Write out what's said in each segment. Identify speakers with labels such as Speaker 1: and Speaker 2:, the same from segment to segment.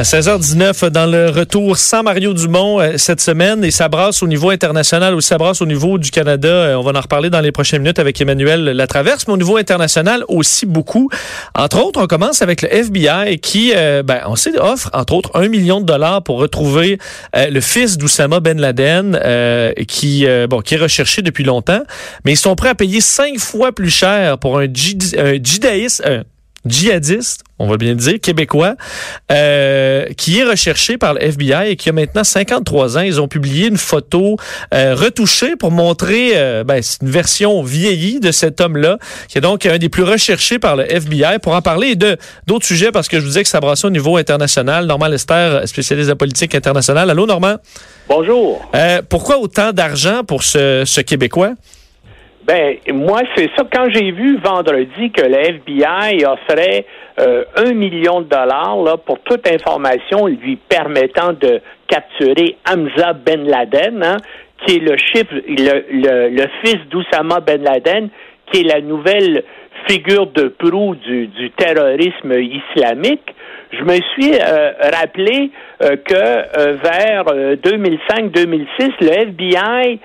Speaker 1: À 16h19, dans le retour sans Mario Dumont euh, cette semaine, et ça brasse au niveau international ou ça brasse au niveau du Canada. Euh, on va en reparler dans les prochaines minutes avec Emmanuel Latraverse, mais au niveau international aussi beaucoup. Entre autres, on commence avec le FBI qui, euh, ben, on sait, offre entre autres un million de dollars pour retrouver le fils d'Oussama Ben Laden, qui, bon, qui est recherché depuis longtemps, mais ils sont prêts à payer cinq fois plus cher pour un, djihadiste, djihadiste, on va bien dire, québécois, euh, qui est recherché par le FBI et qui a maintenant 53 ans. Ils ont publié une photo euh, retouchée pour montrer euh, ben, une version vieillie de cet homme-là, qui est donc un des plus recherchés par le FBI. Pour en parler de d'autres sujets, parce que je vous disais que ça brasse au niveau international. Normand Lester, spécialiste de politique internationale. Allô, Normand?
Speaker 2: Bonjour.
Speaker 1: pourquoi autant d'argent pour ce, ce Québécois?
Speaker 2: Ben, moi, c'est ça. Quand j'ai vu vendredi que le FBI offrait euh, un million de dollars là, pour toute information lui permettant de capturer Hamza Ben Laden, hein, qui est le chiffre, le, le, fils d'Oussama Ben Laden, qui est la nouvelle figure de proue du, du terrorisme islamique. Je me suis euh, rappelé euh, que vers 2005-2006, le FBI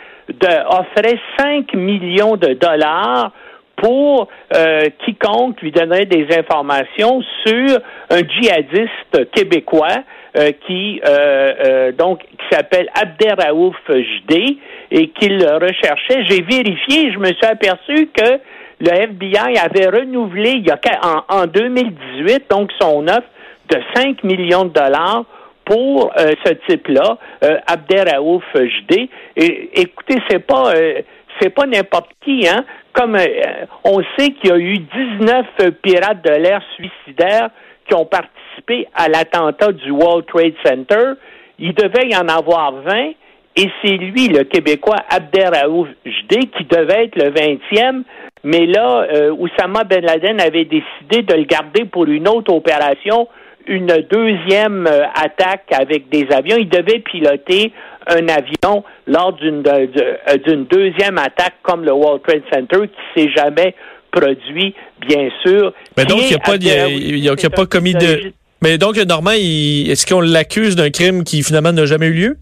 Speaker 2: offrait 5 millions de dollars pour euh, quiconque lui donnerait des informations sur un djihadiste québécois euh, qui euh, donc qui s'appelle Abderraouf Jdé et qu'il recherchait. J'ai vérifié, je me suis aperçu que le FBI avait renouvelé il y a en, en 2018 donc son offre de 5 millions de dollars pour euh, ce type-là, euh, Abderraouf Jdé. Et écoutez, c'est pas euh, c'est pas n'importe qui, hein. Comme euh, on sait qu'il y a eu 19 pirates de l'air suicidaires qui ont participé à l'attentat du World Trade Center, il devait y en avoir 20 et c'est lui, le Québécois Abderraouf Jdé, qui devait être le 20e, mais là, Oussama Ben Laden avait décidé de le garder pour une autre opération une deuxième euh, attaque avec des avions. Il devait piloter un avion lors d'une euh, d'une deuxième attaque comme le World Trade Center qui s'est jamais produit, bien sûr.
Speaker 1: Mais donc, il n'y a, pas, il a, pas commis de... Mais donc, Normand, est-ce qu'on l'accuse d'un crime qui finalement n'a jamais eu lieu?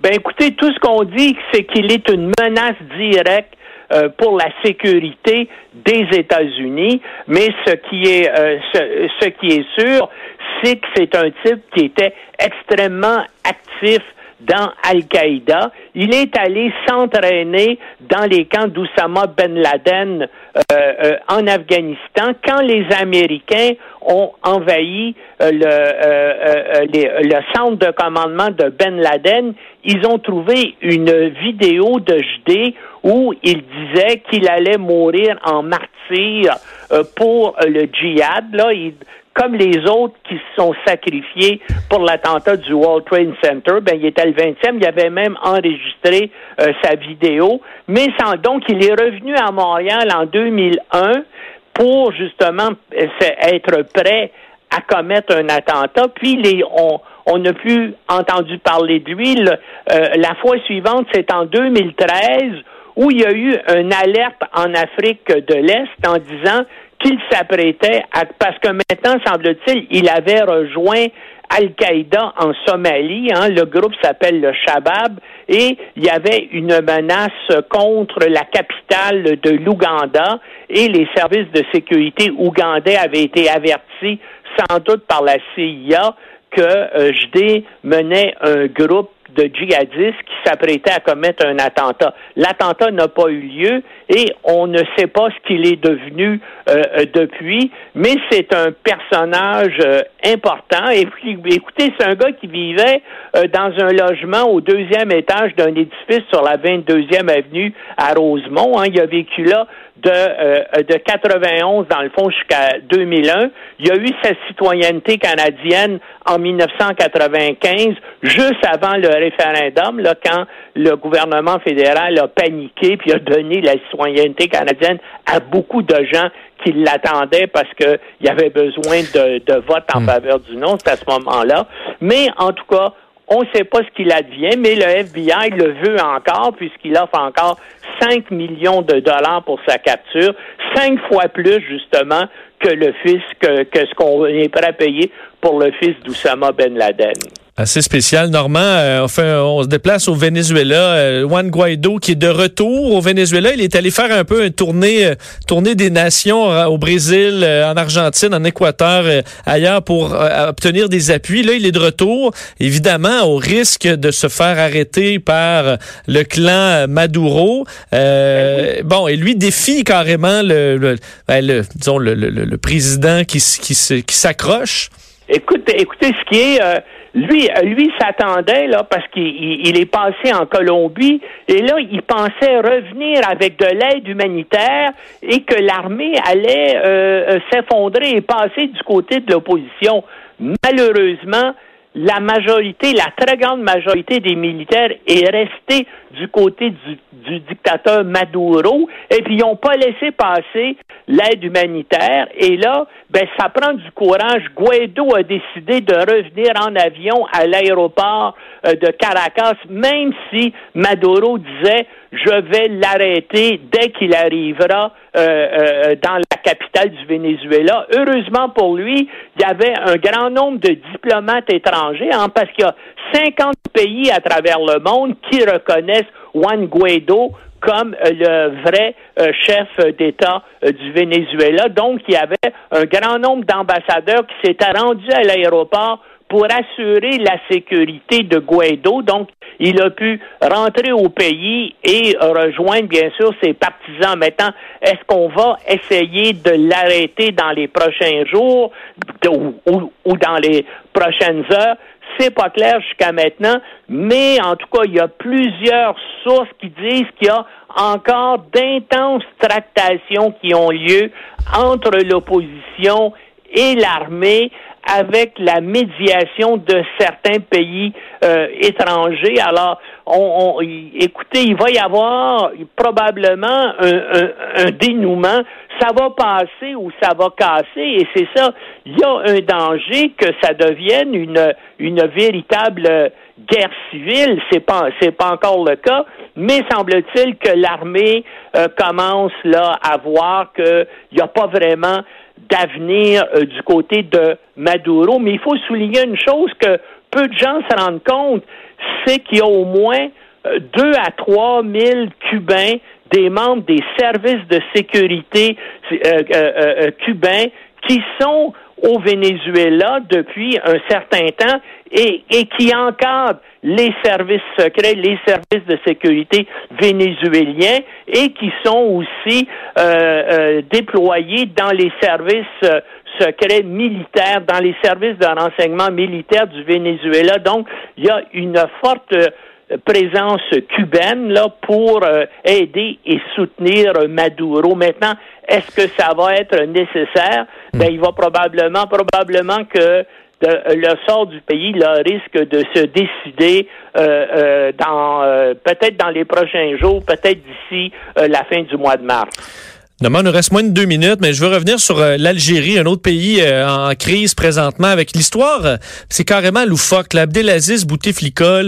Speaker 2: Ben écoutez, tout ce qu'on dit, c'est qu'il est une menace directe euh, pour la sécurité des États-Unis, mais ce qui est ce, ce, qui est sûr, c'est un type qui était extrêmement actif dans Al-Qaïda. Il est allé s'entraîner dans les camps d'Oussama Ben Laden euh, euh, en Afghanistan quand les Américains ont envahi euh, le, le centre de commandement de Ben Laden. Ils ont trouvé une vidéo de JD où il disait qu'il allait mourir en martyr pour le djihad. Là, comme les autres qui se sont sacrifiés pour l'attentat du World Trade Center, ben, il était le 20e, il avait même enregistré euh, sa vidéo, mais sans, donc il est revenu à Montréal en 2001 pour justement être prêt à commettre un attentat, puis on, on n'a plus entendu parler de lui. Euh, la fois suivante, c'est en 2013 où il y a eu une alerte en Afrique de l'Est en disant qu'il s'apprêtait à, parce que maintenant, semble-t-il, il avait rejoint Al-Qaïda en Somalie. Hein, le groupe s'appelle le Shabab et il y avait une menace contre la capitale de l'Ouganda et les services de sécurité ougandais avaient été avertis sans doute par la CIA que euh, JD menait un groupe de djihadistes qui s'apprêtaient à commettre un attentat. L'attentat n'a pas eu lieu et on ne sait pas ce qu'il est devenu euh, euh, depuis, mais c'est un personnage euh, important. Et puis, écoutez, c'est un gars qui vivait dans un logement au deuxième étage d'un édifice sur la 22e avenue à Rosemont. Hein. Il a vécu là de, euh, de 91, dans le fond, jusqu'à 2001. Il y a eu sa citoyenneté canadienne en 1995, juste avant le référendum, là, quand le gouvernement fédéral a paniqué puis a donné la citoyenneté canadienne à beaucoup de gens qui l'attendaient parce qu'il y avait besoin de, de vote en hmm. faveur du non. C'est à ce moment-là. Mais en tout cas, on ne sait pas ce qu'il advient, mais le FBI le veut encore puisqu'il offre encore 5 millions de dollars pour sa capture, cinq fois plus justement que le fils que, que ce qu'on est prêt à payer pour le fils d'Oussama Ben Laden.
Speaker 1: Assez spécial. Normand, euh, on se déplace au Venezuela. Euh, Juan Guaido qui est de retour au Venezuela. Il est allé faire un peu une tournée, euh, tournée des nations au Brésil, en Argentine, en Équateur, ailleurs pour obtenir des appuis. Là, il est de retour, évidemment, au risque de se faire arrêter par le clan Maduro. bon, et lui défie carrément le, le, ben, disons, le, le, président qui s'accroche.
Speaker 2: Écoutez, écoutez, ce qui est lui, lui s'attendait là parce qu'il est passé en Colombie et là il pensait revenir avec de l'aide humanitaire et que l'armée allait euh, euh, s'effondrer et passer du côté de l'opposition. Malheureusement, la majorité, la très grande majorité des militaires est restée du côté du, dictateur Maduro et puis ils n'ont pas laissé passer l'aide humanitaire et là, ben ça prend du courage. Guaido a décidé de revenir en avion à l'aéroport euh, de Caracas, même si Maduro disait je vais l'arrêter dès qu'il arrivera euh, euh, dans la capitale du Venezuela. Heureusement pour lui, il y avait un grand nombre de diplomates étrangers, hein, parce qu'il y a 50 pays à travers le monde qui reconnaissent Juan Guaido comme euh, le vrai chef d'État du Venezuela. Donc, il y avait un grand nombre d'ambassadeurs qui s'étaient rendus à l'aéroport pour assurer la sécurité de Guaido. Donc, il a pu rentrer au pays et rejoindre, bien sûr, ses partisans. Maintenant, est-ce qu'on va essayer de l'arrêter dans les prochains jours ou, dans les prochaines heures? C'est pas clair jusqu'à maintenant, mais en tout cas, il y a plusieurs sources qui disent qu'il y a encore d'intenses tractations qui ont lieu entre l'opposition et l'armée avec la médiation de certains pays euh, étrangers. Alors, écoutez, il va y avoir probablement un, dénouement. Ça va passer ou ça va casser, et c'est ça. Il y a un danger que ça devienne une, une véritable guerre civile. C'est pas c'est pas encore le cas, mais semble-t-il que l'armée euh, commence là à voir qu'il n'y a pas vraiment d'avenir euh, du côté de Maduro. Mais il faut souligner une chose que peu de gens se rendent compte, c'est qu'il y a au moins euh, deux à trois mille Cubains, des membres des services de sécurité euh, cubains, qui sont au Venezuela depuis un certain temps et, et qui encadrent les services secrets, les services de sécurité vénézuéliens et qui sont aussi euh, euh, déployés dans les services euh, secrets militaires, dans les services de renseignement militaire du Venezuela. Donc, il y a une forte présence cubaine là pour aider et soutenir Maduro. Maintenant, est-ce que ça va être nécessaire? Ben, il va probablement, probablement que le sort du pays là, risque de se décider euh, euh, dans euh, peut-être dans les prochains jours, peut-être d'ici la fin du mois de mars.
Speaker 1: Demain, il nous reste moins de deux minutes, mais je veux revenir sur euh, l'Algérie, un autre pays euh, en crise présentement avec l'histoire. Euh, c'est carrément loufoque. Abdelaziz Bouteflika,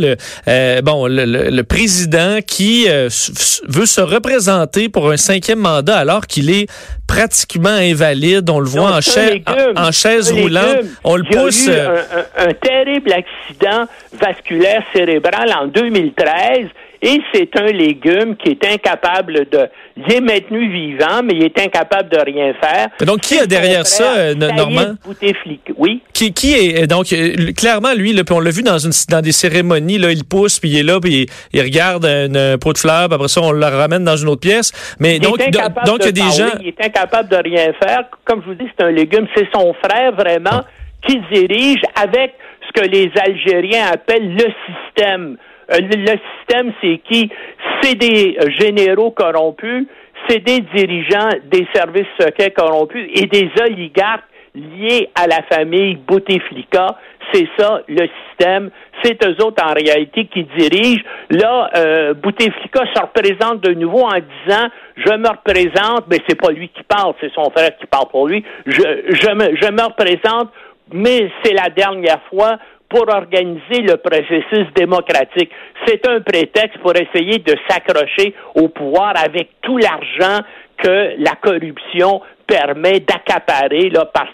Speaker 1: bon, le, président qui veut se représenter pour un cinquième mandat alors qu'il est pratiquement invalide. On le voit en, chaise, en, chaise roulante. On le pousse.
Speaker 2: un, un terrible accident vasculaire cérébral en 2013 et c'est un légume qui est incapable de... Il est maintenu vivant, mais il est incapable de rien faire.
Speaker 1: Mais donc, qui est derrière ça, euh, Normand?
Speaker 2: Oui.
Speaker 1: Qui, qui est donc euh, clairement lui là, puis on l'a vu dans une dans des cérémonies là, il pousse puis il est là puis il, il regarde un pot de fleurs, puis après ça on le ramène dans une autre pièce. Mais
Speaker 2: Il
Speaker 1: donc
Speaker 2: est
Speaker 1: donc il y a
Speaker 2: de
Speaker 1: des
Speaker 2: parler,
Speaker 1: gens
Speaker 2: Il est incapable de rien faire. Comme je vous dis, c'est un légume. C'est son frère vraiment qui dirige avec ce que les Algériens appellent le système. Euh, le, système, c'est qui? C'est des généraux corrompus, c'est des dirigeants des services secrets corrompus et des oligarques liés à la famille Bouteflika. C'est ça, le système. C'est eux autres, en réalité, qui dirigent. Là, euh, Bouteflika se représente de nouveau en disant Je me représente, mais c'est pas lui qui parle, c'est son frère qui parle pour lui. Je, je, me, je me représente, mais c'est la dernière fois pour organiser le processus démocratique. C'est un prétexte pour essayer de s'accrocher au pouvoir avec tout l'argent que la corruption permet d'accaparer par,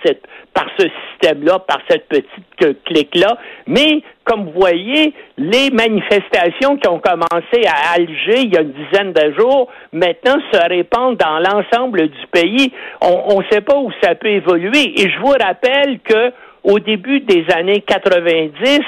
Speaker 2: par ce système-là, par cette petite que- clique-là. Mais, comme vous voyez, les manifestations qui ont commencé à Alger il y a une dizaine de jours, maintenant se répandent dans l'ensemble du pays. On ne sait pas où ça peut évoluer. Et je vous rappelle que au début des années 90,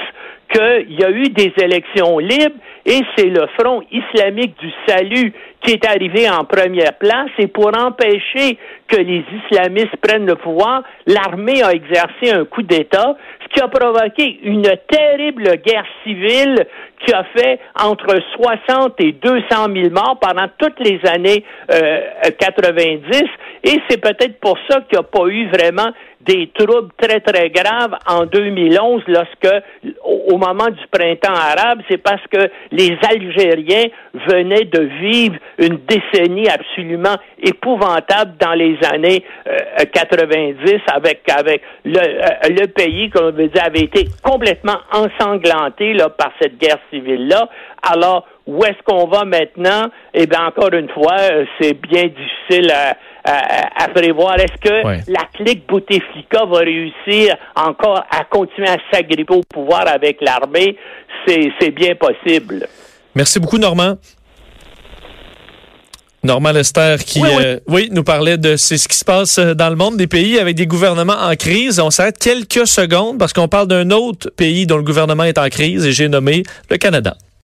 Speaker 2: qu'il y a eu des élections libres et c'est le Front islamique du salut qui est arrivé en première place. Et pour empêcher que les islamistes prennent le pouvoir, l'armée a exercé un coup d'État, ce qui a provoqué une terrible guerre civile qui a fait entre 60 et 200 000 morts pendant toutes les années euh, 90 et c'est peut-être pour ça qu'il n'y a pas eu vraiment des troubles très, très graves en 2011 lorsque, au, moment du printemps arabe, c'est parce que les Algériens venaient de vivre une décennie absolument épouvantable dans les années euh, 90 avec, avec le, euh, le pays, comme on veut dire, avait été complètement ensanglanté là, par cette guerre civile-là. Alors, où est-ce qu'on va maintenant? Eh bien, encore une fois, euh, c'est bien difficile à, à, à prévoir. Est-ce que la clique Bouteflika va réussir encore à continuer à s'agripper au pouvoir avec l'armée? C'est c'est bien possible.
Speaker 1: Merci beaucoup Normand. Normand Lester qui
Speaker 2: Oui, oui.
Speaker 1: euh, oui, nous parlait de c'est ce qui se passe euh, dans le monde des pays avec des gouvernements en crise. On s'arrête quelques secondes parce qu'on parle d'un autre pays dont le gouvernement est en crise et j'ai nommé le Canada.